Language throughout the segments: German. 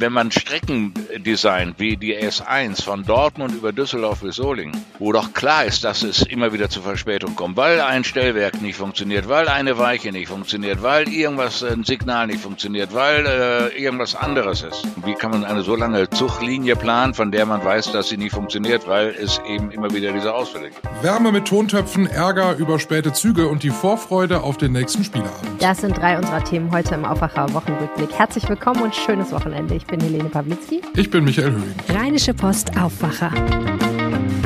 wenn man Strecken designt, wie die S1 von Dortmund über Düsseldorf bis Solingen, wo doch klar ist, dass es immer wieder zu Verspätung kommt, weil ein Stellwerk nicht funktioniert, weil eine Weiche nicht funktioniert, weil irgendwas, ein Signal nicht funktioniert, weil äh, irgendwas anderes ist. Wie kann man eine so lange Zuglinie planen, von der man weiß, dass sie nicht funktioniert, weil es eben immer wieder diese Ausfälle gibt? Wärme mit Tontöpfen, Ärger über späte Züge und die Vorfreude auf den nächsten Spieleabend. Das sind drei unserer Themen heute im Aufwacher Wochenrückblick. Herzlich willkommen und schönes Wochenende. Ich bin Helene Pawlitzki. Ich bin Michael Höhing. Rheinische Post Aufwacher.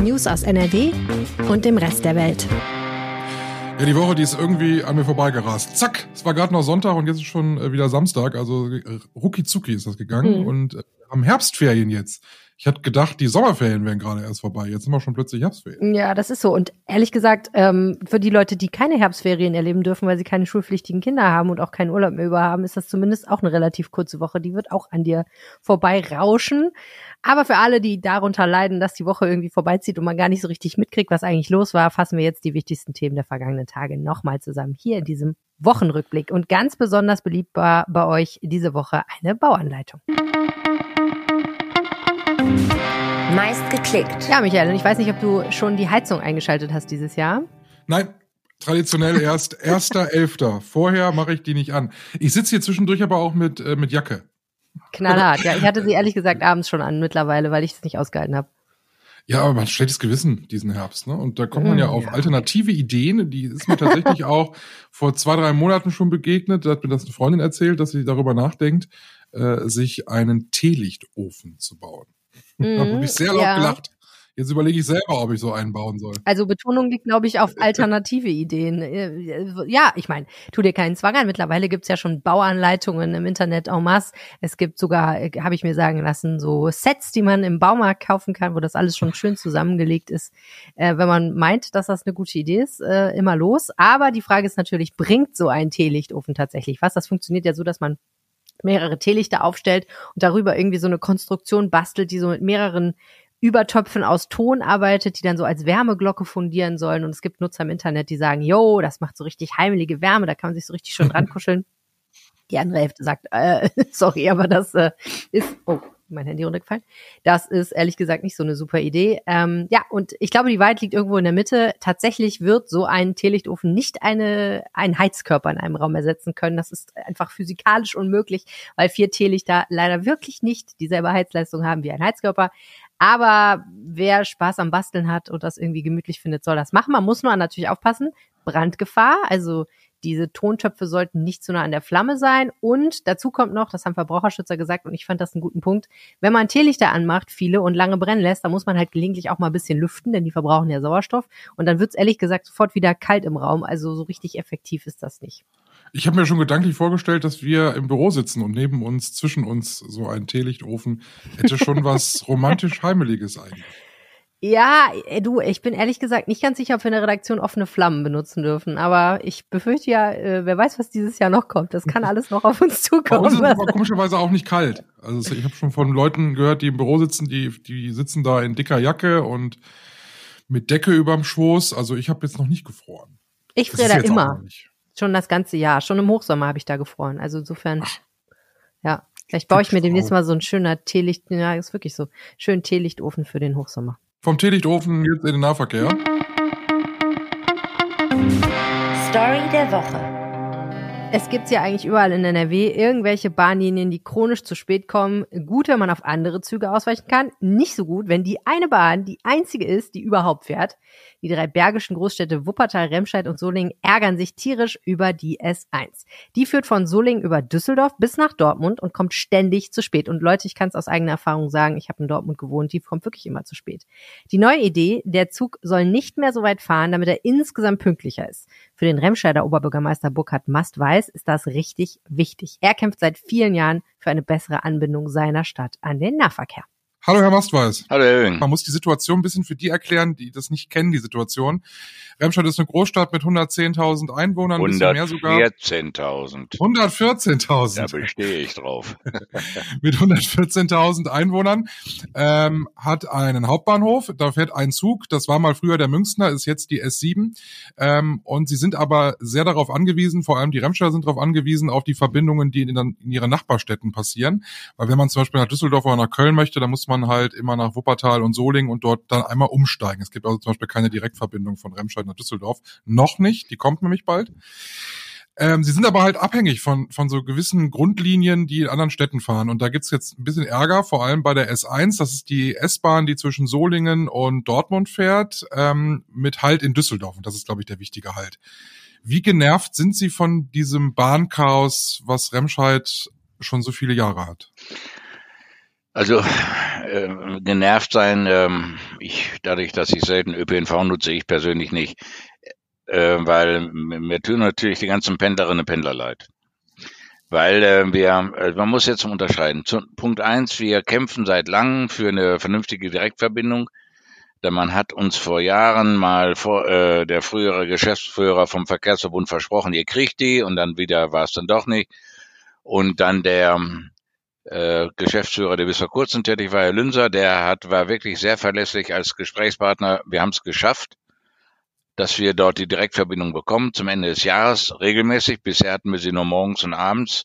News aus NRW und dem Rest der Welt. Ja, die Woche, die ist irgendwie an mir vorbeigerast. Zack, es war gerade noch Sonntag und jetzt ist schon äh, wieder Samstag. Also äh, rucki zucki ist das gegangen. Mhm. Und äh, haben Herbstferien jetzt. Ich hatte gedacht, die Sommerferien wären gerade erst vorbei. Jetzt sind wir schon plötzlich Herbstferien. Ja, das ist so. Und ehrlich gesagt, ähm, für die Leute, die keine Herbstferien erleben dürfen, weil sie keine schulpflichtigen Kinder haben und auch keinen Urlaub mehr über haben, ist das zumindest auch eine relativ kurze Woche. Die wird auch an dir vorbei rauschen. Aber für alle, die darunter leiden, dass die Woche irgendwie vorbeizieht und man gar nicht so richtig mitkriegt, was eigentlich los war, fassen wir jetzt die wichtigsten Themen der vergangenen Tage nochmal zusammen hier in diesem Wochenrückblick. Und ganz besonders beliebt war bei euch diese Woche eine Bauanleitung. Meist geklickt. Ja, Michael, und ich weiß nicht, ob du schon die Heizung eingeschaltet hast dieses Jahr. Nein, traditionell erst erster Elfter. Vorher mache ich die nicht an. Ich sitze hier zwischendurch aber auch mit, äh, mit Jacke. Knallhart, ja. Ich hatte sie ehrlich gesagt abends schon an mittlerweile, weil ich es nicht ausgehalten habe. Ja, aber man hat schlechtes Gewissen diesen Herbst, ne? Und da kommt man ja auf ja. alternative Ideen. Die ist mir tatsächlich auch vor zwei, drei Monaten schon begegnet. Da hat mir das eine Freundin erzählt, dass sie darüber nachdenkt, äh, sich einen Teelichtofen zu bauen. Mhm, da habe ich sehr laut ja. gelacht. Jetzt überlege ich selber, ob ich so einen bauen soll. Also Betonung liegt, glaube ich, auf alternative Ideen. Äh, ja, ich meine, tu dir keinen Zwang an. Mittlerweile gibt's ja schon Bauanleitungen im Internet en masse. Es gibt sogar, äh, habe ich mir sagen lassen, so Sets, die man im Baumarkt kaufen kann, wo das alles schon schön zusammengelegt ist. Äh, wenn man meint, dass das eine gute Idee ist, äh, immer los. Aber die Frage ist natürlich, bringt so ein Teelichtofen tatsächlich was? Das funktioniert ja so, dass man mehrere Teelichter aufstellt und darüber irgendwie so eine Konstruktion bastelt, die so mit mehreren Übertöpfen aus Ton arbeitet, die dann so als Wärmeglocke fundieren sollen. Und es gibt Nutzer im Internet, die sagen, yo, das macht so richtig heimelige Wärme, da kann man sich so richtig schön dran kuscheln. Die andere Hälfte sagt, äh, sorry, aber das äh, ist, oh, mein Handy runtergefallen. Das ist ehrlich gesagt nicht so eine super Idee. Ähm, ja, und ich glaube, die Wahrheit liegt irgendwo in der Mitte. Tatsächlich wird so ein Teelichtofen nicht eine, einen Heizkörper in einem Raum ersetzen können. Das ist einfach physikalisch unmöglich, weil vier Teelichter leider wirklich nicht dieselbe Heizleistung haben wie ein Heizkörper. Aber wer Spaß am Basteln hat und das irgendwie gemütlich findet, soll das machen. Man muss nur natürlich aufpassen. Brandgefahr, also diese Tontöpfe sollten nicht zu nah an der Flamme sein. Und dazu kommt noch, das haben Verbraucherschützer gesagt und ich fand das einen guten Punkt, wenn man Teelichter anmacht, viele und lange brennen lässt, dann muss man halt gelegentlich auch mal ein bisschen lüften, denn die verbrauchen ja Sauerstoff. Und dann wird es ehrlich gesagt sofort wieder kalt im Raum. Also so richtig effektiv ist das nicht. Ich habe mir schon gedanklich vorgestellt, dass wir im Büro sitzen und neben uns, zwischen uns so ein Teelichtofen hätte schon was romantisch Heimeliges eigentlich. Ja, äh, du, ich bin ehrlich gesagt nicht ganz sicher, ob wir in der Redaktion offene Flammen benutzen dürfen. Aber ich befürchte ja, äh, wer weiß, was dieses Jahr noch kommt. Das kann alles noch auf uns zukommen. Bei uns ist es aber komischerweise auch nicht kalt. Also ich habe schon von Leuten gehört, die im Büro sitzen, die, die sitzen da in dicker Jacke und mit Decke überm Schoß. Also ich habe jetzt noch nicht gefroren. Ich friere da immer. Schon das ganze Jahr. Schon im Hochsommer habe ich da gefroren. Also insofern, Ach. ja. Vielleicht baue ich mir demnächst mal so ein schöner Teelicht, ja, ist wirklich so, schön Teelichtofen für den Hochsommer. Vom Teelichtofen jetzt in den Nahverkehr. Story der Woche. Es gibt ja eigentlich überall in NRW irgendwelche Bahnlinien, die chronisch zu spät kommen. Gut, wenn man auf andere Züge ausweichen kann. Nicht so gut, wenn die eine Bahn die einzige ist, die überhaupt fährt. Die drei bergischen Großstädte Wuppertal, Remscheid und Solingen ärgern sich tierisch über die S1. Die führt von Solingen über Düsseldorf bis nach Dortmund und kommt ständig zu spät. Und Leute, ich kann es aus eigener Erfahrung sagen, ich habe in Dortmund gewohnt, die kommt wirklich immer zu spät. Die neue Idee, der Zug soll nicht mehr so weit fahren, damit er insgesamt pünktlicher ist. Für den Remscheider Oberbürgermeister Burkhard Mast weiß, ist das richtig wichtig. Er kämpft seit vielen Jahren für eine bessere Anbindung seiner Stadt an den Nahverkehr. Hallo, Herr Mastweis. Hallo, Herr Höhing. Man muss die Situation ein bisschen für die erklären, die das nicht kennen, die Situation. Remscheid ist eine Großstadt mit 110.000 Einwohnern, 114.000. 114.000. Da bestehe ich drauf. mit 114.000 Einwohnern, ähm, hat einen Hauptbahnhof, da fährt ein Zug, das war mal früher der Münchner, ist jetzt die S7. Ähm, und sie sind aber sehr darauf angewiesen, vor allem die Remscheider sind darauf angewiesen, auf die Verbindungen, die in, in ihren Nachbarstädten passieren. Weil wenn man zum Beispiel nach Düsseldorf oder nach Köln möchte, dann muss man halt immer nach Wuppertal und Solingen und dort dann einmal umsteigen. Es gibt also zum Beispiel keine Direktverbindung von Remscheid nach Düsseldorf. Noch nicht, die kommt nämlich bald. Ähm, sie sind aber halt abhängig von, von so gewissen Grundlinien, die in anderen Städten fahren. Und da gibt's jetzt ein bisschen Ärger, vor allem bei der S1. Das ist die S-Bahn, die zwischen Solingen und Dortmund fährt, ähm, mit Halt in Düsseldorf. Und das ist, glaube ich, der wichtige Halt. Wie genervt sind Sie von diesem Bahnchaos, was Remscheid schon so viele Jahre hat? Also äh, genervt sein, ähm, ich dadurch, dass ich selten ÖPNV nutze, ich persönlich nicht, äh, weil mir tun natürlich die ganzen Pendlerinnen und Pendler leid. Weil äh, wir, äh, man muss jetzt unterscheiden. Zu, Punkt eins, wir kämpfen seit langem für eine vernünftige Direktverbindung. Denn man hat uns vor Jahren mal vor, äh, der frühere Geschäftsführer vom Verkehrsverbund versprochen, ihr kriegt die und dann wieder war es dann doch nicht. Und dann der äh, Geschäftsführer, der bis vor kurzem tätig war, Herr Lünser, der hat, war wirklich sehr verlässlich als Gesprächspartner. Wir haben es geschafft, dass wir dort die Direktverbindung bekommen zum Ende des Jahres regelmäßig. Bisher hatten wir sie nur morgens und abends.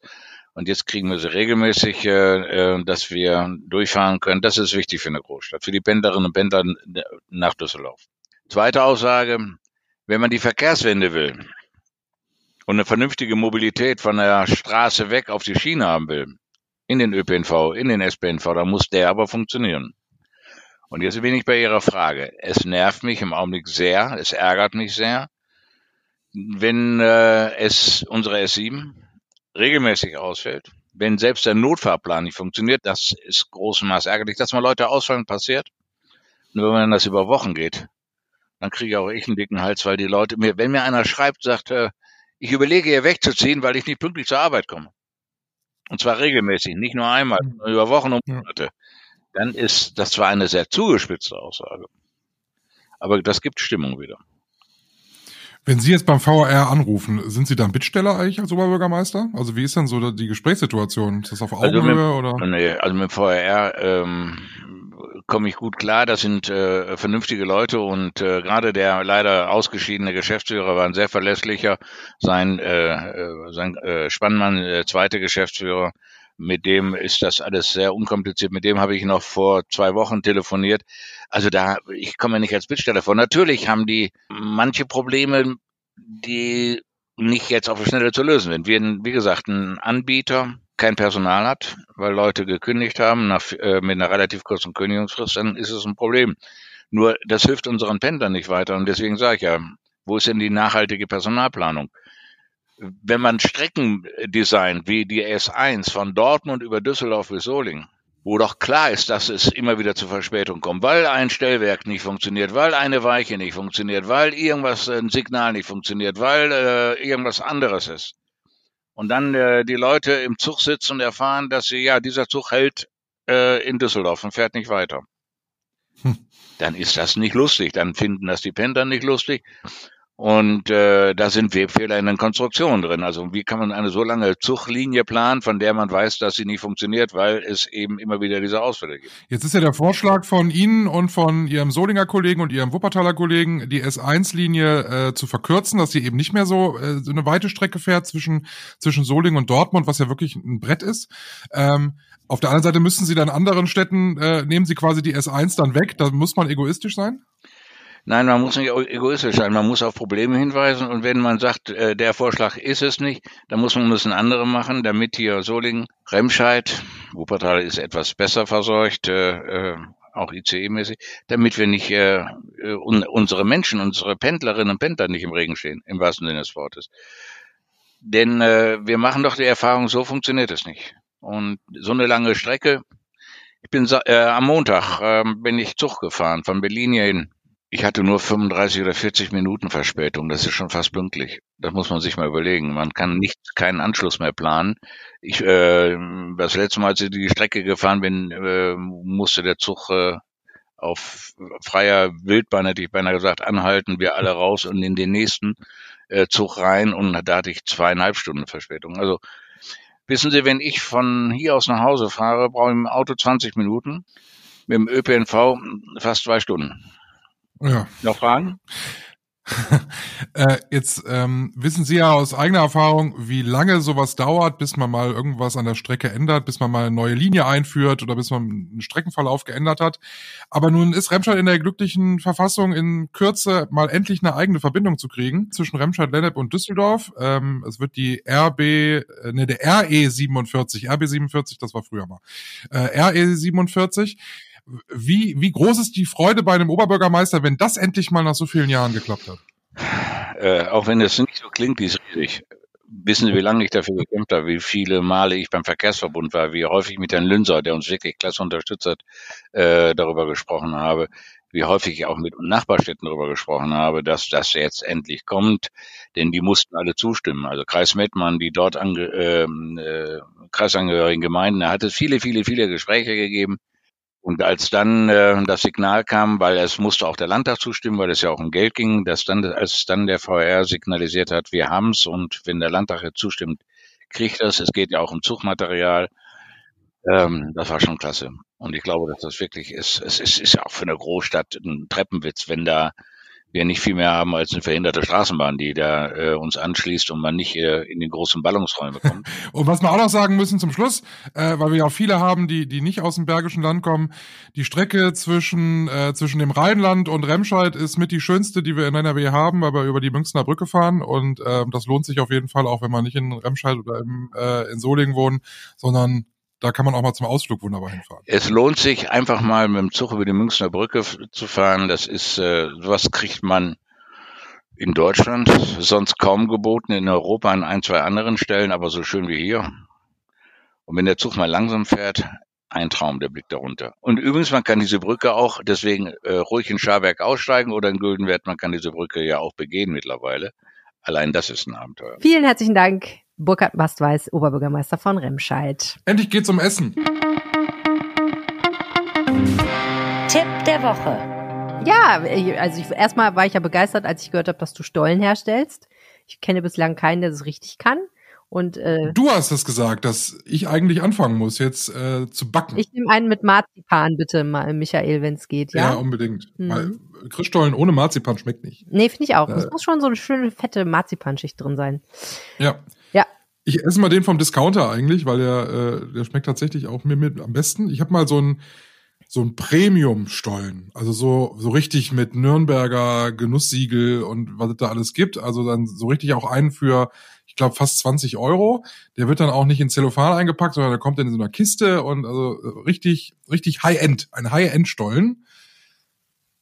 Und jetzt kriegen wir sie regelmäßig, äh, äh dass wir durchfahren können. Das ist wichtig für eine Großstadt, für die Pendlerinnen und Pendler nach Düsseldorf. Zweite Aussage, wenn man die Verkehrswende will und eine vernünftige Mobilität von der Straße weg auf die Schiene haben will, in den ÖPNV, in den SPNV, da muss der aber funktionieren. Und jetzt bin ich bei Ihrer Frage. Es nervt mich im Augenblick sehr, es ärgert mich sehr, wenn äh, es unsere S7 regelmäßig ausfällt, wenn selbst der Notfahrplan nicht funktioniert, das ist großem Maß ärgerlich, dass mal Leute ausfallen, passiert. Nur wenn das über Wochen geht, dann kriege auch ich einen dicken Hals, weil die Leute mir, wenn mir einer schreibt, sagt, äh, ich überlege hier wegzuziehen, weil ich nicht pünktlich zur Arbeit komme. Und zwar regelmäßig, nicht nur einmal, sondern hm. über Wochen und Monate. Dann ist das zwar eine sehr zugespitzte Aussage, aber das gibt Stimmung wieder. Wenn Sie jetzt beim VR anrufen, sind Sie dann Bittsteller eigentlich als Oberbürgermeister? Also wie ist denn so die Gesprächssituation? Ist das auf Augenhöhe also mit, oder? Nee, also mit VR ähm, komme ich gut klar. Das sind äh, vernünftige Leute und äh, gerade der leider ausgeschiedene Geschäftsführer war ein sehr verlässlicher. Sein, äh, äh sein äh, Spannmann, der zweite Geschäftsführer, mit dem ist das alles sehr unkompliziert. Mit dem habe ich noch vor zwei Wochen telefoniert. Also da, ich komme nicht als Bittsteller vor. Natürlich haben die manche Probleme, die nicht jetzt auf die Schnelle zu lösen sind. Wir, wie gesagt, ein Anbieter, kein Personal hat, weil Leute gekündigt haben nach, äh, mit einer relativ kurzen Kündigungsfrist, dann ist es ein Problem. Nur das hilft unseren Pendlern nicht weiter und deswegen sage ich ja, wo ist denn die nachhaltige Personalplanung? Wenn man Strecken designt, wie die S1 von Dortmund über Düsseldorf bis Solingen, wo doch klar ist, dass es immer wieder zu Verspätung kommt, weil ein Stellwerk nicht funktioniert, weil eine Weiche nicht funktioniert, weil irgendwas, ein Signal nicht funktioniert, weil äh, irgendwas anderes ist und dann äh, die Leute im Zug sitzen und erfahren, dass sie, ja, dieser Zug hält äh, in Düsseldorf und fährt nicht weiter. Hm. Dann ist das nicht lustig, dann finden das die Pendler nicht lustig. Und äh, da sind Webfehler in den Konstruktionen drin. Also wie kann man eine so lange Zuglinie planen, von der man weiß, dass sie nicht funktioniert, weil es eben immer wieder diese Ausfälle gibt. Jetzt ist ja der Vorschlag von Ihnen und von Ihrem Solinger Kollegen und Ihrem Wuppertaler Kollegen, die S1-Linie äh, zu verkürzen, dass sie eben nicht mehr so, äh, eine weite Strecke fährt zwischen, zwischen Solingen und Dortmund, was ja wirklich ein Brett ist. Ähm, auf der anderen Seite müssen Sie dann anderen Städten, äh, nehmen Sie quasi die S1 dann weg. Da muss man egoistisch sein? Nein, man muss nicht egoistisch sein. Man muss auf Probleme hinweisen. Und wenn man sagt, äh, der Vorschlag ist es nicht, dann muss man müssen andere machen, damit hier Solingen, Remscheid, Wuppertal ist etwas besser versorgt, äh, äh auch ICE-mäßig, damit wir nicht äh, äh, un unsere Menschen, unsere Pendlerinnen und Pendler nicht im Regen stehen, im wahrsten Sinne des Wortes. Denn äh, wir machen doch die Erfahrung, so funktioniert es nicht. Und so eine lange Strecke, ich bin äh, am Montag äh, bin ich Zug gefahren von Berlin hierhin Ich hatte nur 35 oder 40 Minuten Verspätung. Das ist schon fast pünktlich. Das muss man sich mal überlegen. Man kann nicht keinen Anschluss mehr planen. Ich äh, das letzte Mal, als ich die Strecke gefahren bin, äh, musste der Zug äh, auf freier Wildbahn, hätte ich beinahe gesagt, anhalten, wir alle raus und in den nächsten äh, Zug rein und da hatte ich zweieinhalb Stunden Verspätung. Also wissen Sie, wenn ich von hier aus nach Hause fahre, brauche ich im Auto 20 Minuten, mit dem ÖPNV fast zwei Stunden. Ja. Noch Fragen? äh, jetzt ähm, wissen Sie ja aus eigener Erfahrung, wie lange sowas dauert, bis man mal irgendwas an der Strecke ändert, bis man mal eine neue Linie einführt oder bis man einen Streckenverlauf geändert hat. Aber nun ist Remscheid in der glücklichen Verfassung, in Kürze mal endlich eine eigene Verbindung zu kriegen zwischen Remscheid, Lennep und Düsseldorf. Ähm, es wird die RB, äh, ne, der RE 47, RB 47, das war früher mal, äh, RE 47 wie, wie groß ist die Freude bei einem Oberbürgermeister, wenn das endlich mal nach so vielen Jahren geklappt hat? Äh, auch wenn es nicht so klingt, die ist riesig. Wissen Sie, wie lange ich dafür gekämpft habe, wie viele Male ich beim Verkehrsverbund war, wie häufig mit Herrn Lünser, der uns wirklich klasse unterstützt hat, äh, darüber gesprochen habe, wie häufig ich auch mit Nachbarstädten darüber gesprochen habe, dass das jetzt endlich kommt, denn die mussten alle zustimmen. Also Kreis Mettmann, die dort ange, äh, äh, kreisangehörigen Gemeinden, da hat es viele, viele, viele Gespräche gegeben und als dann äh, das Signal kam, weil es musste auch der Landtag zustimmen, weil es ja auch um Geld ging, dass dann, als dann der VR signalisiert hat, wir haben's und wenn der Landtag jetzt zustimmt, kriegt das. Es geht ja auch um Zugmaterial. Ähm, das war schon klasse. Und ich glaube, dass das wirklich ist. Es ist, ist ja auch für eine Großstadt ein Treppenwitz, wenn da wir nicht viel mehr haben als eine verhinderte Straßenbahn, die da äh, uns anschließt und man nicht äh, in den großen Ballungsräume kommt. und was wir auch noch sagen müssen zum Schluss, äh, weil wir ja auch viele haben, die die nicht aus dem Bergischen Land kommen, die Strecke zwischen äh, zwischen dem Rheinland und Remscheid ist mit die schönste, die wir in NRW haben, weil wir über die Münchner Brücke fahren und äh, das lohnt sich auf jeden Fall auch, wenn man nicht in Remscheid oder im, äh, in Solingen wohnt, sondern da kann man auch mal zum Ausflug wunderbar hinfahren. Es lohnt sich einfach mal mit dem Zug über die Münchner Brücke zu fahren. Das ist, äh, was kriegt man in Deutschland sonst kaum geboten, in Europa an ein, zwei anderen Stellen, aber so schön wie hier. Und wenn der Zug mal langsam fährt, ein Traum, der Blick darunter. Und übrigens, man kann diese Brücke auch deswegen äh, ruhig in Scharberg aussteigen oder in Güldenwert, man kann diese Brücke ja auch begehen mittlerweile. Allein das ist ein Abenteuer. Vielen herzlichen Dank, Burkhard Bastweis, Oberbürgermeister von Remscheid. Endlich geht's um Essen. Tipp der Woche. Ja, also ich, erstmal war ich ja begeistert, als ich gehört habe, dass du Stollen herstellst. Ich kenne bislang keinen, der das richtig kann. Und äh, du hast es gesagt, dass ich eigentlich anfangen muss, jetzt äh, zu backen. Ich nehme einen mit Marzipan, bitte, Michael, wenn es geht, ja? Ja, unbedingt. Mhm. Weil Christstollen ohne Marzipan schmeckt nicht. Nee, finde ich auch. Es äh, muss schon so eine schöne, fette Marzipanschicht drin sein. Ja. Ja. Ich esse mal den vom Discounter eigentlich, weil der, äh, der schmeckt tatsächlich auch mir mit am besten. Ich habe mal so ein so Premium-Stollen, also so so richtig mit Nürnberger Genusssiegel und was es da alles gibt. Also dann so richtig auch einen für, ich glaube fast 20 Euro. Der wird dann auch nicht in Zellophan eingepackt, sondern der kommt dann in so einer Kiste und also richtig richtig High-End, ein High-End-Stollen.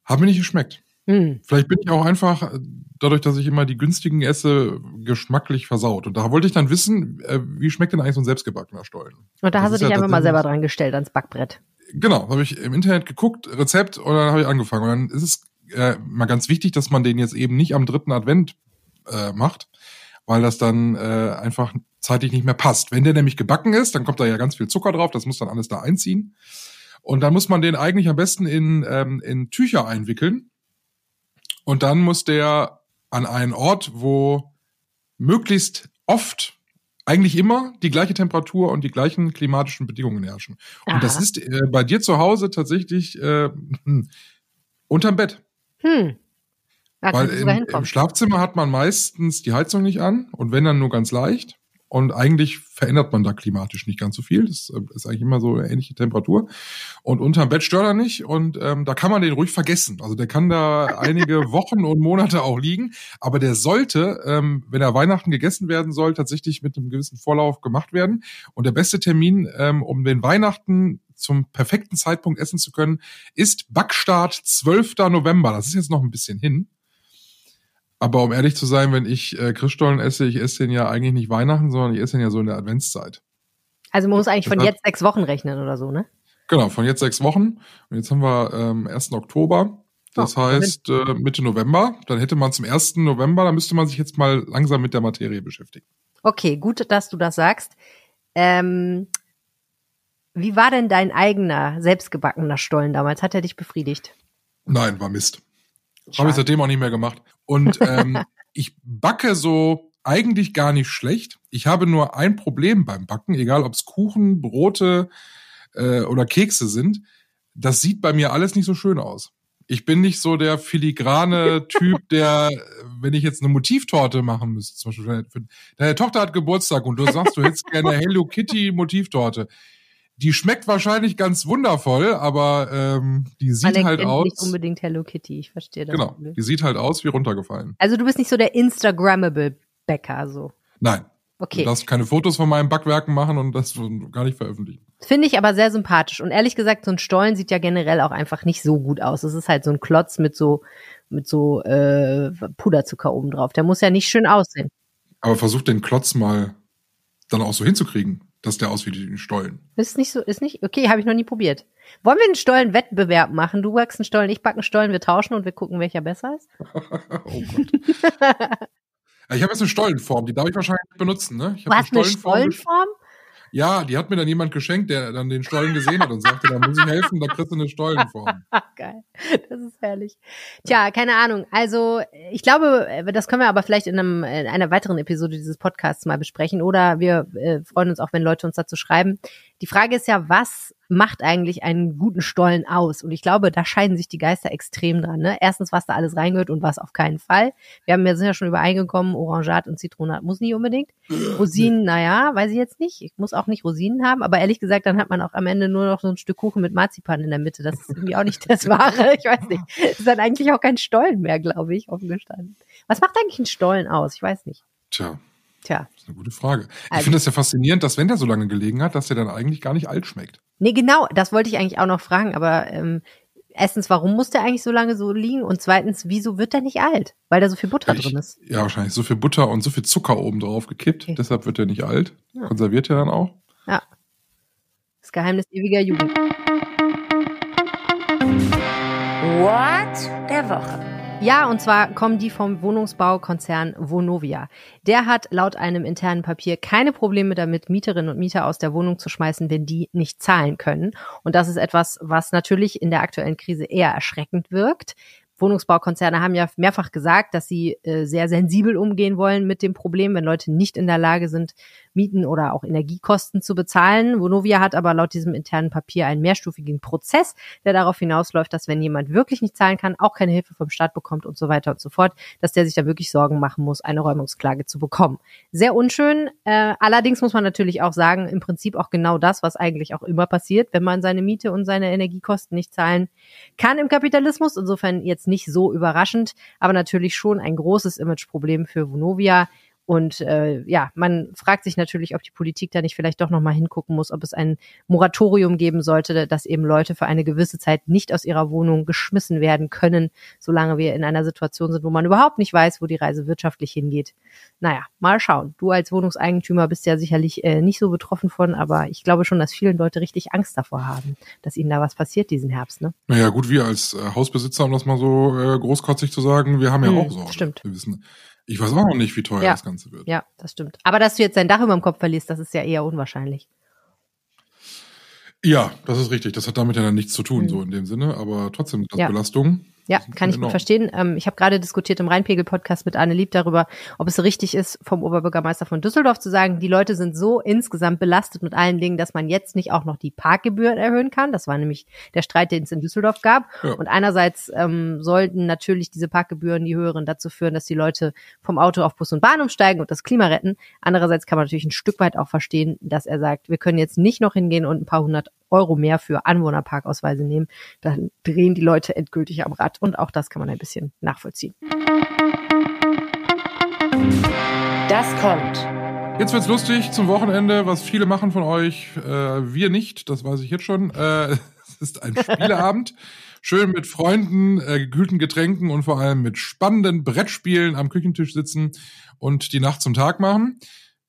Hat mir nicht geschmeckt. Hm. Vielleicht bin ich auch einfach, dadurch, dass ich immer die günstigen esse, geschmacklich versaut. Und da wollte ich dann wissen, äh, wie schmeckt denn eigentlich so ein selbstgebackener Stollen? Und da das hast du dich ja einfach mal selber dran gestellt ans Backbrett. Genau, habe ich im Internet geguckt, Rezept, und dann habe ich angefangen. Und dann ist es äh, mal ganz wichtig, dass man den jetzt eben nicht am dritten Advent äh, macht, weil das dann äh, einfach zeitlich nicht mehr passt. Wenn der nämlich gebacken ist, dann kommt da ja ganz viel Zucker drauf, das muss dann alles da einziehen. Und dann muss man den eigentlich am besten in, ähm, in Tücher einwickeln und dann muss der an einen Ort, wo möglichst oft eigentlich immer die gleiche Temperatur und die gleichen klimatischen Bedingungen herrschen. Aha. Und das ist äh, bei dir zu Hause tatsächlich äh, hm, unterm Bett. Hm. Da Weil im, im Schlafzimmer hat man meistens die Heizung nicht an und wenn dann nur ganz leicht. Und eigentlich verändert man da klimatisch nicht ganz so viel. Das äh, ist eigentlich immer so eine ähnliche Temperatur. Und unterm Bett stört er nicht. Und ähm, da kann man den ruhig vergessen. Also der kann da einige Wochen und Monate auch liegen. Aber der sollte, ähm, wenn er Weihnachten gegessen werden soll, tatsächlich mit einem gewissen Vorlauf gemacht werden. Und der beste Termin, ähm, um den Weihnachten zum perfekten Zeitpunkt essen zu können, ist Backstart 12. November. Das ist jetzt noch ein bisschen hin. Aber um ehrlich zu sein, wenn ich äh, Christstollen esse, ich esse den ja eigentlich nicht Weihnachten, sondern ich esse den ja so in der Adventszeit. Also man muss eigentlich von jetzt sechs Wochen rechnen oder so, ne? Genau, von jetzt sechs Wochen. Und jetzt haben wir ähm, 1. Oktober. Das oh, heißt äh, Mitte November. Dann hätte man zum 1. November, da müsste man sich jetzt mal langsam mit der Materie beschäftigen. Okay, gut, dass du das sagst. Ähm, wie war denn dein eigener, selbstgebackener Stollen damals? Hat er dich befriedigt? Nein, war Mist. Habe ich seitdem auch nicht mehr gemacht. Und ähm, ich backe so eigentlich gar nicht schlecht. Ich habe nur ein Problem beim Backen, egal ob es Kuchen, Brote äh, oder Kekse sind. Das sieht bei mir alles nicht so schön aus. Ich bin nicht so der filigrane Typ, der, wenn ich jetzt eine Motivtorte machen müsste, zum Beispiel, deine Tochter hat Geburtstag und du sagst, du hättest gerne Hello Kitty Motivtorte. Die schmeckt wahrscheinlich ganz wundervoll, aber ähm, die sieht Man halt aus. Nicht unbedingt Hello Kitty, ich verstehe das. Genau, die sieht halt aus wie runtergefallen. Also du bist nicht so der Instagrammable Bäcker, so. Nein. Okay. Du darfst keine Fotos von meinen Backwerken machen und das gar nicht veröffentlichen. Finde ich aber sehr sympathisch. Und ehrlich gesagt, so ein Stollen sieht ja generell auch einfach nicht so gut aus. Es ist halt so ein Klotz mit so, mit so äh, Puderzucker oben drauf. Der muss ja nicht schön aussehen. Aber versuch den Klotz mal dann auch so hinzukriegen dass der aussieht wie ein Stollen. Ist nicht so, ist nicht, okay, habe ich noch nie probiert. Wollen wir einen Stollen-Wettbewerb machen? Du backst einen Stollen, ich backe einen Stollen, wir tauschen und wir gucken, welcher besser ist? oh Gott. ich habe jetzt eine Stollenform, die darf ich wahrscheinlich benutzen, ne? Ich du hast eine Stollenform? Ja, die hat mir dann jemand geschenkt, der dann den Stollen gesehen hat und sagte, da muss ich helfen, da kriegst du eine Stollenform. Geil, das ist herrlich. Tja, keine Ahnung. Also ich glaube, das können wir aber vielleicht in, einem, in einer weiteren Episode dieses Podcasts mal besprechen oder wir äh, freuen uns auch, wenn Leute uns dazu schreiben. Die Frage ist ja, was macht eigentlich einen guten Stollen aus? Und ich glaube, da scheiden sich die Geister extrem dran. Ne? Erstens, was da alles reingehört und was auf keinen Fall. Wir haben ja sind ja schon übereingekommen, Orangat und Zitronat muss nicht unbedingt. Rosinen, naja, weiß ich jetzt nicht. Ich muss auch nicht Rosinen haben, aber ehrlich gesagt, dann hat man auch am Ende nur noch so ein Stück Kuchen mit Marzipan in der Mitte. Das ist irgendwie auch nicht das Wahre. Ich weiß nicht. Das ist dann eigentlich auch kein Stollen mehr, glaube ich, offen gestanden. Was macht eigentlich ein Stollen aus? Ich weiß nicht. Tja. Tja. Das ist eine gute Frage. Also, ich finde es ja faszinierend, dass wenn der so lange gelegen hat, dass der dann eigentlich gar nicht alt schmeckt. Nee, genau, das wollte ich eigentlich auch noch fragen, aber ähm, erstens, warum muss der eigentlich so lange so liegen? Und zweitens, wieso wird der nicht alt? Weil da so viel Butter ich, drin ist. Ja, wahrscheinlich so viel Butter und so viel Zucker oben drauf gekippt. Okay. Deshalb wird der nicht alt. Ja. Konserviert er dann auch. Ja. Das Geheimnis ewiger Jugend. What der Woche. Ja, und zwar kommen die vom Wohnungsbaukonzern Vonovia. Der hat laut einem internen Papier keine Probleme damit, Mieterinnen und Mieter aus der Wohnung zu schmeißen, wenn die nicht zahlen können. Und das ist etwas, was natürlich in der aktuellen Krise eher erschreckend wirkt. Wohnungsbaukonzerne haben ja mehrfach gesagt, dass sie äh, sehr sensibel umgehen wollen mit dem Problem, wenn Leute nicht in der Lage sind, Mieten oder auch Energiekosten zu bezahlen. Vonovia hat aber laut diesem internen Papier einen mehrstufigen Prozess, der darauf hinausläuft, dass wenn jemand wirklich nicht zahlen kann, auch keine Hilfe vom Staat bekommt und so weiter und so fort, dass der sich da wirklich Sorgen machen muss, eine Räumungsklage zu bekommen. Sehr unschön. Äh, allerdings muss man natürlich auch sagen, im Prinzip auch genau das, was eigentlich auch immer passiert, wenn man seine Miete und seine Energiekosten nicht zahlen kann im Kapitalismus. Insofern jetzt nicht so überraschend, aber natürlich schon ein großes Imageproblem für Vonovia und äh, ja, man fragt sich natürlich, ob die Politik da nicht vielleicht doch nochmal hingucken muss, ob es ein Moratorium geben sollte, dass eben Leute für eine gewisse Zeit nicht aus ihrer Wohnung geschmissen werden können, solange wir in einer Situation sind, wo man überhaupt nicht weiß, wo die Reise wirtschaftlich hingeht. Naja, mal schauen. Du als Wohnungseigentümer bist ja sicherlich äh, nicht so betroffen von, aber ich glaube schon, dass viele Leute richtig Angst davor haben, dass ihnen da was passiert diesen Herbst. Ne? Naja, gut, wir als äh, Hausbesitzer, um das mal so äh, großkotzig zu sagen, wir haben ja hm, auch Sorgen. Stimmt. Wir wissen, ich weiß auch noch nicht, wie teuer ja. das Ganze wird. Ja, das stimmt. Aber dass du jetzt dein Dach über dem Kopf verlierst, das ist ja eher unwahrscheinlich. Ja, das ist richtig. Das hat damit ja dann nichts zu tun, mhm. so in dem Sinne. Aber trotzdem, das ja. Belastung. Ja, kann ich enorm. gut verstehen. Ähm, ich habe gerade diskutiert im Rheinpegel-Podcast mit Arne Lieb darüber, ob es richtig ist, vom Oberbürgermeister von Düsseldorf zu sagen, die Leute sind so insgesamt belastet mit allen Dingen, dass man jetzt nicht auch noch die Parkgebühren erhöhen kann. Das war nämlich der Streit, den es in Düsseldorf gab. Ja. Und einerseits ähm, sollten natürlich diese Parkgebühren, die höheren, dazu führen, dass die Leute vom Auto auf Bus und Bahn umsteigen und das Klima retten. Andererseits kann man natürlich ein Stück weit auch verstehen, dass er sagt, wir können jetzt nicht noch hingehen und ein paar hundert Euro mehr für Anwohnerparkausweise nehmen, dann drehen die Leute endgültig am Rad. Und auch das kann man ein bisschen nachvollziehen. Das kommt. Jetzt wird's lustig zum Wochenende, was viele machen von euch. Äh, wir nicht, das weiß ich jetzt schon. Äh, es ist ein Spieleabend. Schön mit Freunden, äh, gekühlten Getränken und vor allem mit spannenden Brettspielen am Küchentisch sitzen und die Nacht zum Tag machen.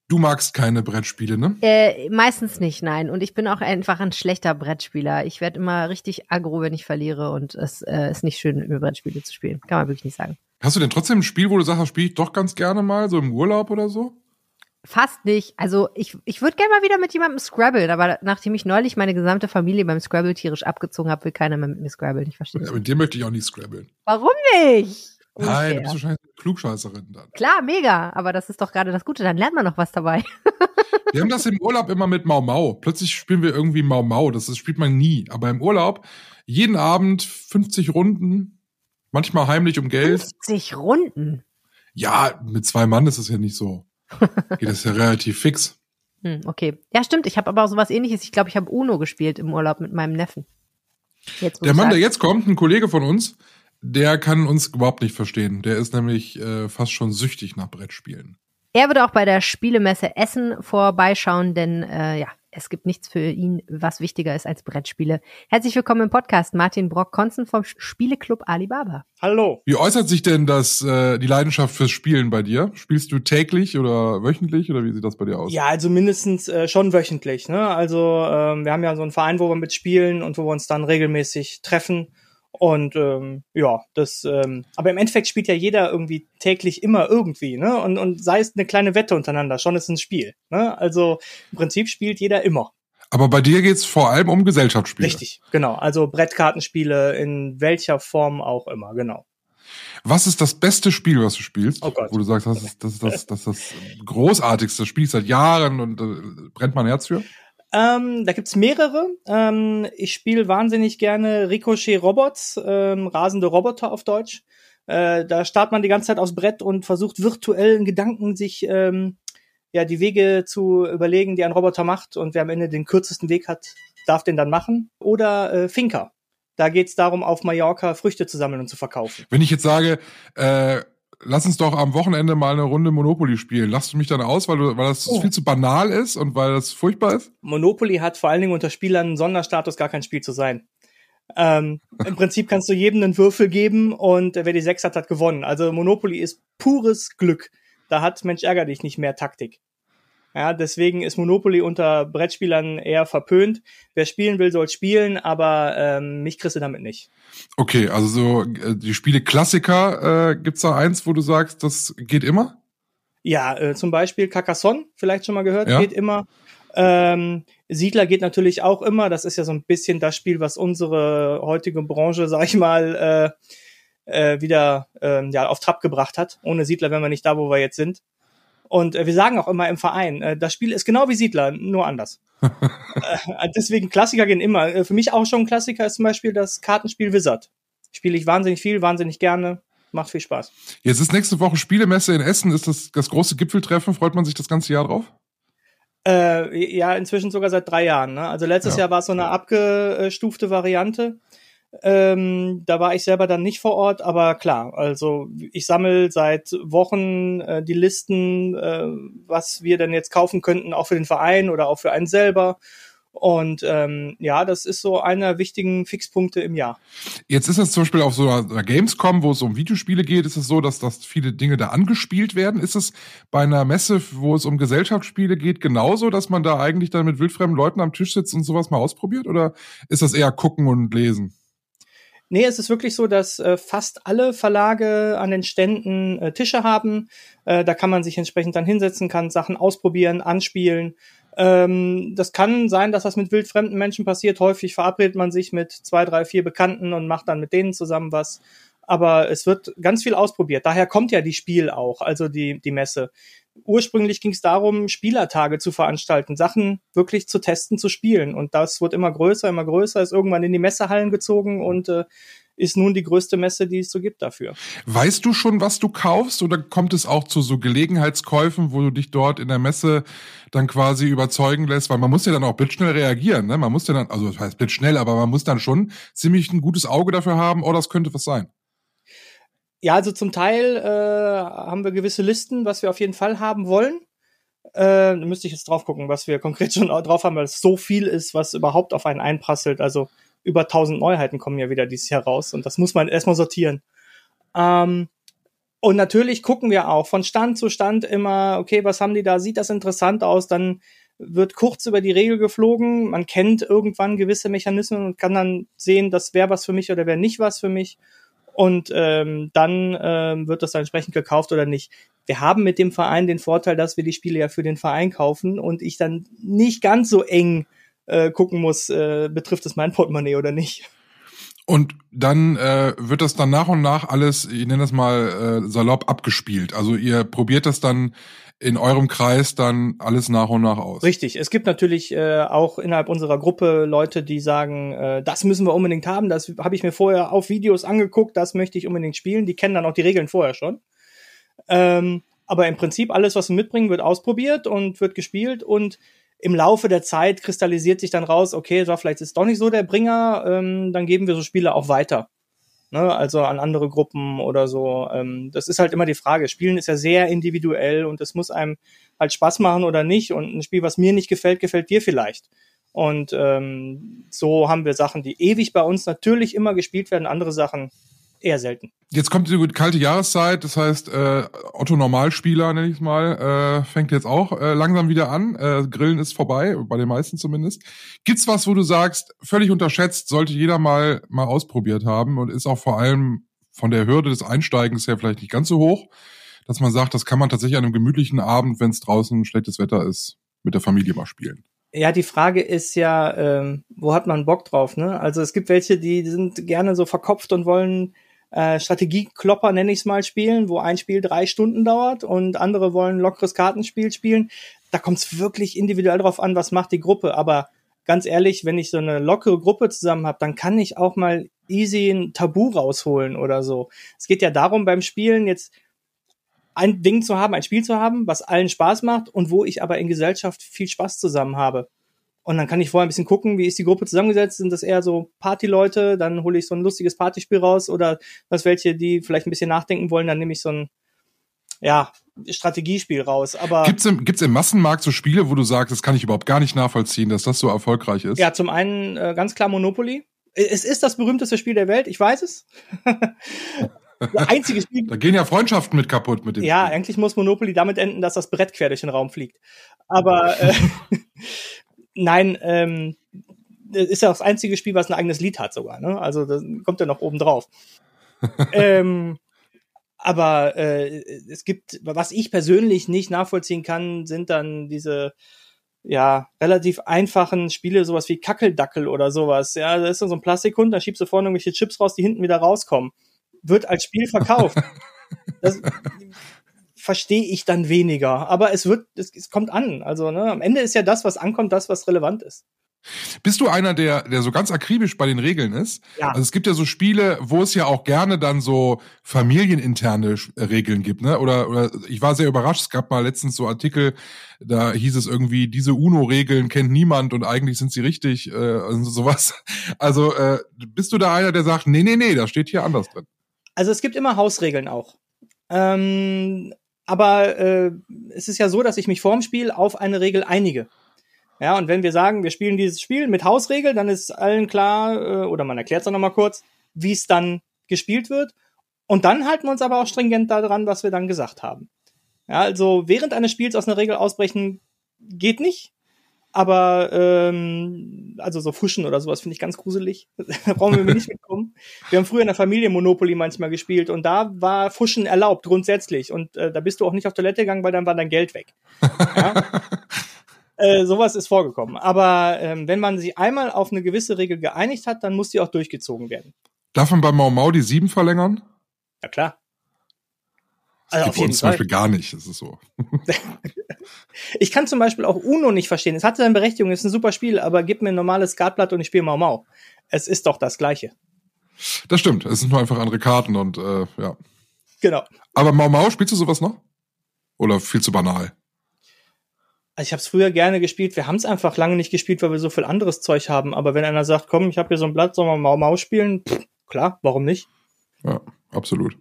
Du magst keine Brettspiele, ne? Äh, meistens nicht, nein. Und ich bin auch einfach ein schlechter Brettspieler. Ich werde immer richtig aggro, wenn ich verliere und es äh, ist nicht schön, über Brettspiele zu spielen. Kann man wirklich nicht sagen. Hast du denn trotzdem ein Spiel, wo du sagst, das spiele ich doch ganz gerne mal, so im Urlaub oder so? Fast nicht. Also ich, ich würde gerne mal wieder mit jemandem scrabbeln, aber nachdem ich neulich meine gesamte Familie beim Scrabble tierisch abgezogen habe, will keiner mehr mit mir scrabbeln. Ich verstehe. Ja, mit dir möchte ich auch nicht scrabbeln. Warum nicht? Nein, du bist wahrscheinlich eine Klugscheißerin dann. Klar, mega. Aber das ist doch gerade das Gute. Dann lernt man noch was dabei. wir haben das im Urlaub immer mit Mau Mau. Plötzlich spielen wir irgendwie Mau Mau. Das, das spielt man nie. Aber im Urlaub jeden Abend 50 Runden, manchmal heimlich um Geld. 50 Runden? Ja, mit zwei Mann ist es ja nicht so. Geht das ja relativ fix. Hm, okay. Ja, stimmt. Ich habe aber auch sowas ähnliches. Ich glaube, ich habe Uno gespielt im Urlaub mit meinem Neffen. Jetzt, der Mann, sagen. der jetzt kommt, ein Kollege von uns, der kann uns überhaupt nicht verstehen. Der ist nämlich äh, fast schon süchtig nach Brettspielen. Er würde auch bei der Spielemesse Essen vorbeischauen, denn äh, ja, es gibt nichts für ihn, was wichtiger ist als Brettspiele. Herzlich willkommen im Podcast, Martin Brock-Konzen vom Spieleclub Alibaba. Hallo. Wie äußert sich denn das, äh, die Leidenschaft fürs Spielen bei dir? Spielst du täglich oder wöchentlich oder wie sieht das bei dir aus? Ja, also mindestens äh, schon wöchentlich. Ne? Also ähm, wir haben ja so einen Verein, wo wir mitspielen und wo wir uns dann regelmäßig treffen und ähm, ja, das, ähm, aber im Endeffekt spielt ja jeder irgendwie täglich immer irgendwie, ne? Und, und sei es eine kleine Wette untereinander, schon ist ein Spiel. Ne? Also im Prinzip spielt jeder immer. Aber bei dir geht's vor allem um Gesellschaftsspiele. Richtig, genau. Also Brettkartenspiele in welcher Form auch immer, genau. Was ist das beste Spiel, was du spielst? Oh Gott. Wo du sagst, das ist das, das, das, das großartigste Spiel seit Jahren und äh, brennt mein Herz für? Ähm, da gibt's mehrere. Ähm, ich spiele wahnsinnig gerne Ricochet Robots, ähm, rasende Roboter auf Deutsch. Äh, da startet man die ganze Zeit aufs Brett und versucht virtuellen Gedanken sich ähm, ja die Wege zu überlegen, die ein Roboter macht und wer am Ende den kürzesten Weg hat, darf den dann machen. Oder äh, Finker. Da geht's darum, auf Mallorca Früchte zu sammeln und zu verkaufen. Wenn ich jetzt sage, äh, lass uns doch am Wochenende mal eine Runde Monopoly spielen. Lass du mich dann aus, weil, du, weil das oh. viel zu banal ist und weil das furchtbar ist? Monopoly hat vor allen Dingen unter Spielern einen Sonderstatus, gar kein Spiel zu sein. Ähm, Im Prinzip kannst du jedem einen Würfel geben und wer die sechs hat, hat gewonnen. Also Monopoly ist pures Glück. Da hat Mensch ärger dich nicht mehr Taktik. Ja, deswegen ist Monopoly unter Brettspielern eher verpönt. Wer spielen will, soll spielen, aber ähm, mich kriegst du damit nicht. Okay, also so äh, die Spiele Klassiker, äh, gibt's da eins, wo du sagst, das geht immer? Ja, äh, zum Beispiel Carcassonne, vielleicht schon mal gehört, ja. geht immer. Ähm, Siedler geht natürlich auch immer. Das ist ja so ein bisschen das Spiel, was unsere heutige Branche, sag ich mal, äh, äh, wieder äh, ja, auf Trab gebracht hat. Ohne Siedler wären wir nicht da, wo wir jetzt sind. Und äh, wir sagen auch immer im Verein, äh, das Spiel ist genau wie Siedler, nur anders. äh, deswegen Klassiker gehen immer. Äh, für mich auch schon ein Klassiker ist zum Beispiel das Kartenspiel Wizard. Spiele ich wahnsinnig viel, wahnsinnig gerne. Macht viel Spaß. Jetzt ist nächste Woche Spielemesse in Essen. Ist das das große Gipfeltreffen? Freut man sich das ganze Jahr drauf? Äh, ja, inzwischen sogar seit drei Jahren. Ne? Also letztes ja. Jahr war es so eine abgestufte Variante. Ähm, da war ich selber dann nicht vor Ort, aber klar, also ich sammle seit Wochen äh, die Listen, äh, was wir denn jetzt kaufen könnten, auch für den Verein oder auch für einen selber. Und ähm, ja, das ist so einer wichtigen Fixpunkte im Jahr. Jetzt ist es zum Beispiel auf so einer Gamescom, wo es um Videospiele geht, ist es so, dass, dass viele Dinge da angespielt werden. Ist es bei einer Messe, wo es um Gesellschaftsspiele geht, genauso, dass man da eigentlich dann mit wildfremden Leuten am Tisch sitzt und sowas mal ausprobiert? Oder ist das eher gucken und lesen? Nee, es ist wirklich so, dass äh, fast alle Verlage an den Ständen äh, Tische haben. Äh, da kann man sich entsprechend dann hinsetzen, kann Sachen ausprobieren, anspielen. Ähm, das kann sein, dass das mit wildfremden Menschen passiert. Häufig verabredet man sich mit zwei, drei, vier Bekannten und macht dann mit denen zusammen was. Aber es wird ganz viel ausprobiert. Daher kommt ja die Spiel auch, also die, die Messe ursprünglich ging es darum, Spielertage zu veranstalten, Sachen wirklich zu testen, zu spielen. Und das wird immer größer, immer größer, ist irgendwann in die Messehallen gezogen und äh, ist nun die größte Messe, die es so gibt dafür. Weißt du schon, was du kaufst oder kommt es auch zu so Gelegenheitskäufen, wo du dich dort in der Messe dann quasi überzeugen lässt? Weil man muss ja dann auch blitzschnell reagieren, ne? Man muss ja dann, also das heißt blitzschnell, aber man muss dann schon ziemlich ein gutes Auge dafür haben, oh, das könnte was sein. Ja, also zum Teil äh, haben wir gewisse Listen, was wir auf jeden Fall haben wollen. Äh, da müsste ich jetzt drauf gucken, was wir konkret schon drauf haben, weil es so viel ist, was überhaupt auf einen einprasselt. Also über 1000 Neuheiten kommen ja wieder dieses Jahr raus und das muss man erstmal sortieren. Ähm, Und natürlich gucken wir auch von Stand zu Stand immer, okay, was haben die da? Sieht das interessant aus? Dann wird kurz über die Regel geflogen. Man kennt irgendwann gewisse Mechanismen und kann dann sehen, das wäre was für mich oder wäre nicht was für mich. Und ähm, dann ähm, wird das dann entsprechend gekauft oder nicht. Wir haben mit dem Verein den Vorteil, dass wir die Spiele ja für den Verein kaufen und ich dann nicht ganz so eng äh, gucken muss, äh, betrifft es mein Portemonnaie oder nicht. Und dann äh, wird das dann nach und nach alles, ich nenne das mal äh, salopp, abgespielt. Also ihr probiert das dann in eurem Kreis dann alles nach und nach aus. Richtig. Es gibt natürlich äh, auch innerhalb unserer Gruppe Leute, die sagen, äh, das müssen wir unbedingt haben. Das habe ich mir vorher auf Videos angeguckt. Das möchte ich unbedingt spielen. Die kennen dann auch die Regeln vorher schon. Ähm, aber im Prinzip alles, was wir mitbringen, wird ausprobiert und wird gespielt und im Laufe der Zeit kristallisiert sich dann raus, okay, so, vielleicht ist es doch nicht so der Bringer, ähm, dann geben wir so Spiele auch weiter. Ne, also an andere Gruppen oder so. Ähm, das ist halt immer die Frage. Spielen ist ja sehr individuell und es muss einem halt Spaß machen oder nicht. Und ein Spiel, was mir nicht gefällt, gefällt dir vielleicht. Und ähm, so haben wir Sachen, die ewig bei uns natürlich immer gespielt werden, andere Sachen eher selten. Jetzt kommt die kalte Jahreszeit, das heißt, äh, Otto Normalspieler, nenne ich es mal, äh, fängt jetzt auch äh, langsam wieder an. Äh, Grillen ist vorbei, bei den meisten zumindest. Gibt's was, wo du sagst, völlig unterschätzt, sollte jeder mal mal ausprobiert haben und ist auch vor allem von der Hürde des Einsteigens her vielleicht nicht ganz so hoch, dass man sagt, das kann man tatsächlich an einem gemütlichen Abend, wenn es draußen schlechtes Wetter ist, mit der Familie mal spielen. Ja, die Frage ist ja, ähm, wo hat man Bock drauf? Ne? Also es gibt welche, die sind gerne so verkopft und wollen äh, Strategieklopper, nenne ich es mal, spielen, wo ein Spiel drei Stunden dauert und andere wollen lockeres Kartenspiel spielen. Da kommt es wirklich individuell drauf an, was macht die Gruppe. Aber ganz ehrlich, wenn ich so eine lockere Gruppe zusammen habe, dann kann ich auch mal easy ein Tabu rausholen oder so. Es geht ja darum, beim Spielen jetzt ein Ding zu haben, ein Spiel zu haben, was allen Spaß macht und wo ich aber in Gesellschaft viel Spaß zusammen habe. Und dann kann ich vorher ein bisschen gucken, wie ist die Gruppe zusammengesetzt? Sind das eher so Partyleute? Dann hole ich so ein lustiges Partyspiel raus. Oder was welche, die vielleicht ein bisschen nachdenken wollen, dann nehme ich so ein, ja, Strategiespiel raus. Aber gibt's im, gibt's im Massenmarkt so Spiele, wo du sagst, das kann ich überhaupt gar nicht nachvollziehen, dass das so erfolgreich ist? Ja, zum einen äh, ganz klar Monopoly. Es ist das berühmteste Spiel der Welt, ich weiß es. das einzige Spiel. da gehen ja Freundschaften mit kaputt mit dem. Ja, Spiel. eigentlich muss Monopoly damit enden, dass das Brett quer durch den Raum fliegt. Aber äh, Nein, ähm, ist ja das einzige Spiel, was ein eigenes Lied hat sogar. Ne? Also das kommt ja noch oben drauf. ähm, aber äh, es gibt, was ich persönlich nicht nachvollziehen kann, sind dann diese ja relativ einfachen Spiele, sowas wie Kackeldackel oder sowas. Ja, da ist so ein Plastikhund, da schiebst du vorne irgendwelche Chips raus, die hinten wieder rauskommen. Wird als Spiel verkauft. das, verstehe ich dann weniger. Aber es wird, es, es kommt an. Also ne, am Ende ist ja das, was ankommt, das, was relevant ist. Bist du einer, der, der so ganz akribisch bei den Regeln ist? Ja. Also es gibt ja so Spiele, wo es ja auch gerne dann so familieninterne Regeln gibt, ne? Oder, oder ich war sehr überrascht, es gab mal letztens so Artikel, da hieß es irgendwie, diese UNO-Regeln kennt niemand und eigentlich sind sie richtig, äh, und sowas. Also äh, bist du da einer, der sagt, nee, nee, nee, da steht hier anders drin? Also es gibt immer Hausregeln auch. Ähm, aber äh, es ist ja so, dass ich mich vorm Spiel auf eine Regel einige. Ja, und wenn wir sagen, wir spielen dieses Spiel mit Hausregel, dann ist allen klar, äh, oder man erklärt es dann nochmal kurz, wie es dann gespielt wird. Und dann halten wir uns aber auch stringent daran, was wir dann gesagt haben. Ja, also während eines Spiels aus einer Regel ausbrechen geht nicht. Aber ähm, also so Fuschen oder sowas finde ich ganz gruselig. da brauchen wir nicht mitkommen. Wir haben früher in der Familie Monopoly manchmal gespielt und da war Fuschen erlaubt grundsätzlich. Und äh, da bist du auch nicht auf Toilette gegangen, weil dann war dein Geld weg. Ja? äh, sowas ist vorgekommen. Aber ähm, wenn man sich einmal auf eine gewisse Regel geeinigt hat, dann muss die auch durchgezogen werden. Darf man bei Mau Mau die sieben verlängern? Ja klar. Das also auf jeden zum Beispiel gar nicht, das ist so. ich kann zum Beispiel auch Uno nicht verstehen. Es hat seine Berechtigung, ist ein super Spiel, aber gib mir ein normales Skatblatt und ich spiele Mau Mau. Es ist doch das Gleiche. Das stimmt, es sind nur einfach andere Karten und äh, ja. Genau. Aber Mau Mau, spielst du sowas noch? Oder viel zu banal? Also ich habe es früher gerne gespielt. Wir haben es einfach lange nicht gespielt, weil wir so viel anderes Zeug haben. Aber wenn einer sagt, komm, ich habe hier so ein Blatt, sollen wir Mau Mau spielen? Pff, klar, warum nicht? Ja, absolut.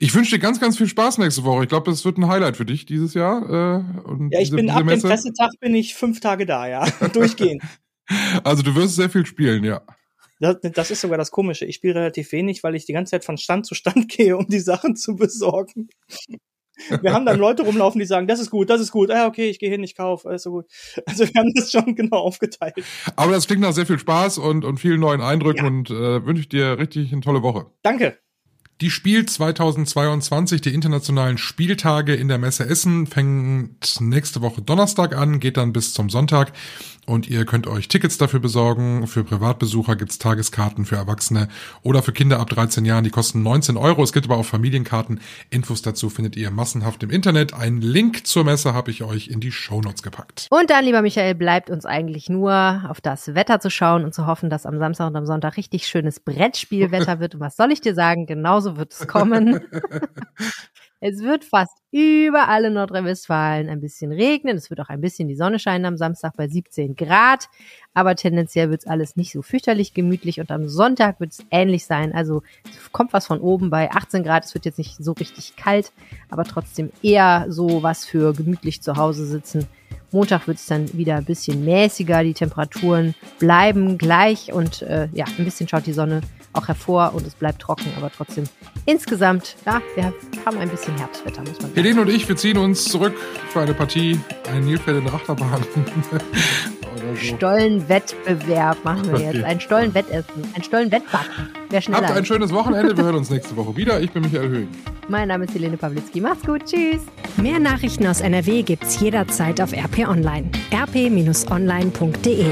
Ich wünsche dir ganz, ganz viel Spaß nächste Woche. Ich glaube, das wird ein Highlight für dich dieses Jahr. Äh, und ja, ich diese, bin ab dem Pressetag bin ich fünf Tage da, ja. Durchgehend. Also du wirst sehr viel spielen, ja. Das, das ist sogar das Komische. Ich spiele relativ wenig, weil ich die ganze Zeit von Stand zu Stand gehe, um die Sachen zu besorgen. Wir haben dann Leute rumlaufen, die sagen, das ist gut, das ist gut, ah, okay, ich gehe hin, ich kaufe, alles so gut. Also wir haben das schon genau aufgeteilt. Aber das klingt nach sehr viel Spaß und, und vielen neuen Eindrücken ja. und äh, wünsche ich dir richtig eine tolle Woche. Danke. Die Spiel 2022, die internationalen Spieltage in der Messe Essen, fängt nächste Woche Donnerstag an, geht dann bis zum Sonntag und ihr könnt euch Tickets dafür besorgen. Für Privatbesucher gibt's Tageskarten für Erwachsene oder für Kinder ab 13 Jahren, die kosten 19 Euro. Es gibt aber auch Familienkarten. Infos dazu findet ihr massenhaft im Internet. Einen Link zur Messe habe ich euch in die Shownotes gepackt. Und dann, lieber Michael, bleibt uns eigentlich nur auf das Wetter zu schauen und zu hoffen, dass am Samstag und am Sonntag richtig schönes Brettspielwetter wird. Und was soll ich dir sagen? Genauso wird es kommen. Es wird fast überall in Nordrhein-Westfalen ein bisschen regnen. Es wird auch ein bisschen die Sonne scheinen am Samstag bei 17 Grad. Aber tendenziell wird es alles nicht so fürchterlich gemütlich. Und am Sonntag wird es ähnlich sein. Also kommt was von oben bei 18 Grad. Es wird jetzt nicht so richtig kalt, aber trotzdem eher so was für gemütlich zu Hause sitzen. Montag wird es dann wieder ein bisschen mäßiger. Die Temperaturen bleiben gleich und äh, ja, ein bisschen schaut die Sonne auch hervor und es bleibt trocken, aber trotzdem insgesamt, ja, wir haben ein bisschen Herbstwetter, muss man sagen. Helene und ich, wir ziehen uns zurück für eine Partie, ein Nilpferd in der Achterbahn. Stollenwettbewerb machen wir jetzt. Ein Stollenwettessen, ein Stollenwettbacken. Wer schneller Habt ein schönes Wochenende. Wir hören uns nächste Woche wieder. Ich bin Michael Höhing. Mein Name ist Helene Pawlitzki. Macht's gut. Tschüss. Mehr Nachrichten aus NRW gibt's jederzeit auf RP Online. rp-online.de